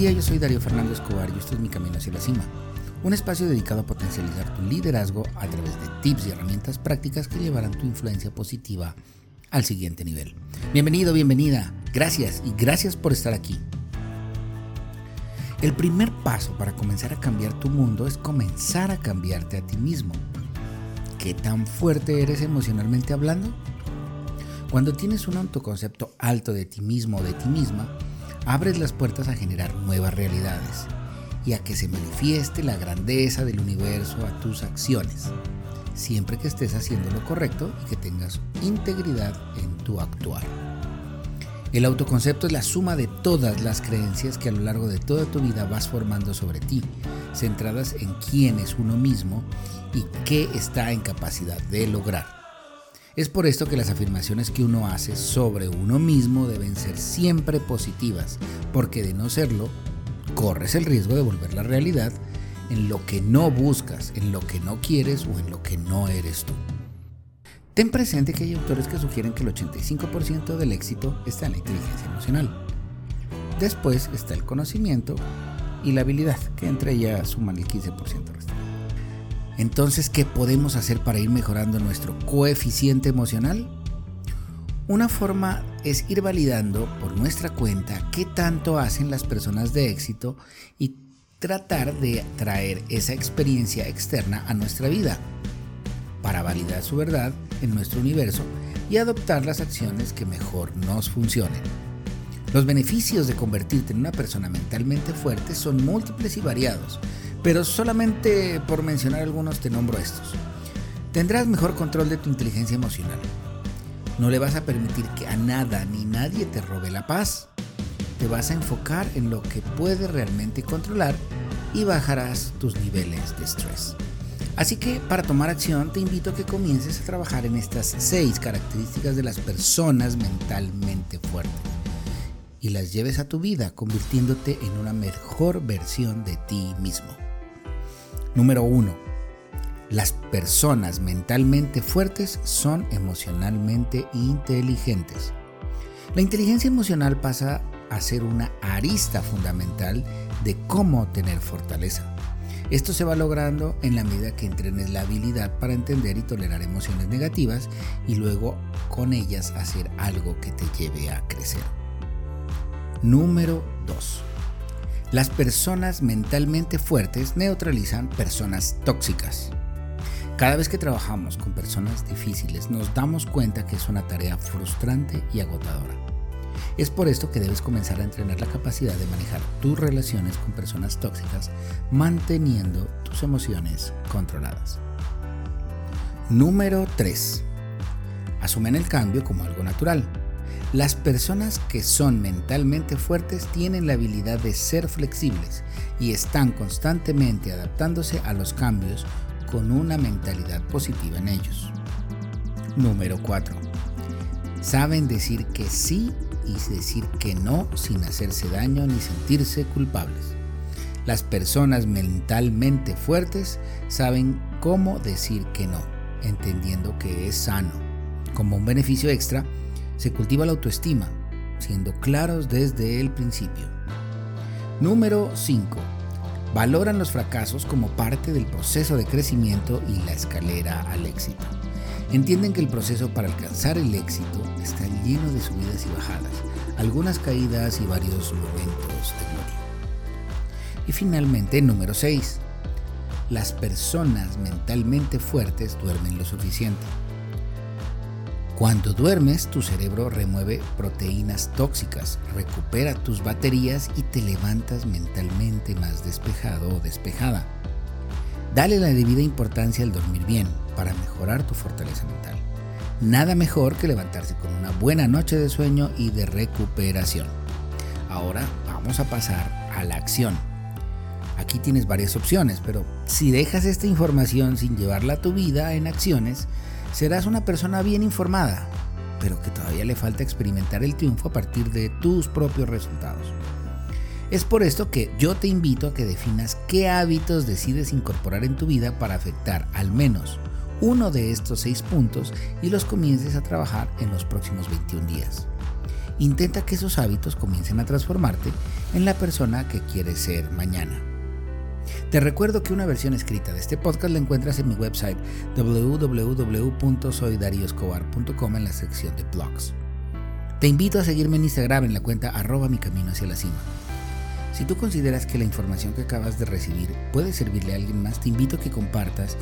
Yo soy Darío Fernando Escobar y esto es Mi Camino hacia la Cima, un espacio dedicado a potencializar tu liderazgo a través de tips y herramientas prácticas que llevarán tu influencia positiva al siguiente nivel. Bienvenido, bienvenida, gracias y gracias por estar aquí. El primer paso para comenzar a cambiar tu mundo es comenzar a cambiarte a ti mismo. ¿Qué tan fuerte eres emocionalmente hablando? Cuando tienes un autoconcepto alto de ti mismo o de ti misma, abres las puertas a generar nuevas realidades y a que se manifieste la grandeza del universo a tus acciones, siempre que estés haciendo lo correcto y que tengas integridad en tu actuar. El autoconcepto es la suma de todas las creencias que a lo largo de toda tu vida vas formando sobre ti, centradas en quién es uno mismo y qué está en capacidad de lograr. Es por esto que las afirmaciones que uno hace sobre uno mismo deben ser siempre positivas, porque de no serlo, corres el riesgo de volver la realidad en lo que no buscas, en lo que no quieres o en lo que no eres tú. Ten presente que hay autores que sugieren que el 85% del éxito está en la inteligencia emocional. Después está el conocimiento y la habilidad, que entre ellas suman el 15% restante. Entonces, ¿qué podemos hacer para ir mejorando nuestro coeficiente emocional? Una forma es ir validando por nuestra cuenta qué tanto hacen las personas de éxito y tratar de traer esa experiencia externa a nuestra vida para validar su verdad en nuestro universo y adoptar las acciones que mejor nos funcionen. Los beneficios de convertirte en una persona mentalmente fuerte son múltiples y variados, pero solamente por mencionar algunos te nombro estos. Tendrás mejor control de tu inteligencia emocional. No le vas a permitir que a nada ni nadie te robe la paz. Te vas a enfocar en lo que puedes realmente controlar y bajarás tus niveles de estrés. Así que para tomar acción te invito a que comiences a trabajar en estas seis características de las personas mentalmente fuertes y las lleves a tu vida convirtiéndote en una mejor versión de ti mismo. Número 1. Las personas mentalmente fuertes son emocionalmente inteligentes. La inteligencia emocional pasa a ser una arista fundamental de cómo tener fortaleza. Esto se va logrando en la medida que entrenes la habilidad para entender y tolerar emociones negativas y luego con ellas hacer algo que te lleve a crecer. Número 2. Las personas mentalmente fuertes neutralizan personas tóxicas. Cada vez que trabajamos con personas difíciles nos damos cuenta que es una tarea frustrante y agotadora. Es por esto que debes comenzar a entrenar la capacidad de manejar tus relaciones con personas tóxicas manteniendo tus emociones controladas. Número 3. Asumen el cambio como algo natural. Las personas que son mentalmente fuertes tienen la habilidad de ser flexibles y están constantemente adaptándose a los cambios con una mentalidad positiva en ellos. Número 4. Saben decir que sí y decir que no sin hacerse daño ni sentirse culpables. Las personas mentalmente fuertes saben cómo decir que no, entendiendo que es sano. Como un beneficio extra, se cultiva la autoestima, siendo claros desde el principio. Número 5. Valoran los fracasos como parte del proceso de crecimiento y la escalera al éxito. Entienden que el proceso para alcanzar el éxito está lleno de subidas y bajadas, algunas caídas y varios momentos de gloria. Y finalmente, número 6. Las personas mentalmente fuertes duermen lo suficiente. Cuando duermes, tu cerebro remueve proteínas tóxicas, recupera tus baterías y te levantas mentalmente más despejado o despejada. Dale la debida importancia al dormir bien para mejorar tu fortaleza mental. Nada mejor que levantarse con una buena noche de sueño y de recuperación. Ahora vamos a pasar a la acción. Aquí tienes varias opciones, pero si dejas esta información sin llevarla a tu vida en acciones, serás una persona bien informada, pero que todavía le falta experimentar el triunfo a partir de tus propios resultados. Es por esto que yo te invito a que definas qué hábitos decides incorporar en tu vida para afectar al menos uno de estos seis puntos y los comiences a trabajar en los próximos 21 días. Intenta que esos hábitos comiencen a transformarte en la persona que quieres ser mañana. Te recuerdo que una versión escrita de este podcast la encuentras en mi website www.soydarioscobar.com en la sección de blogs. Te invito a seguirme en Instagram en la cuenta arroba mi camino hacia la cima. Si tú consideras que la información que acabas de recibir puede servirle a alguien más, te invito a que compartas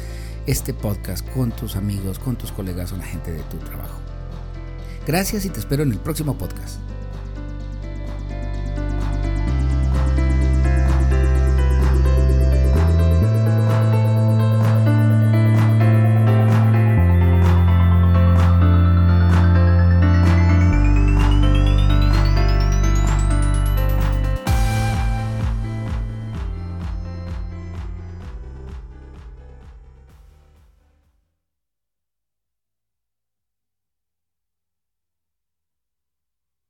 este podcast con tus amigos, con tus colegas o la gente de tu trabajo. Gracias y te espero en el próximo podcast.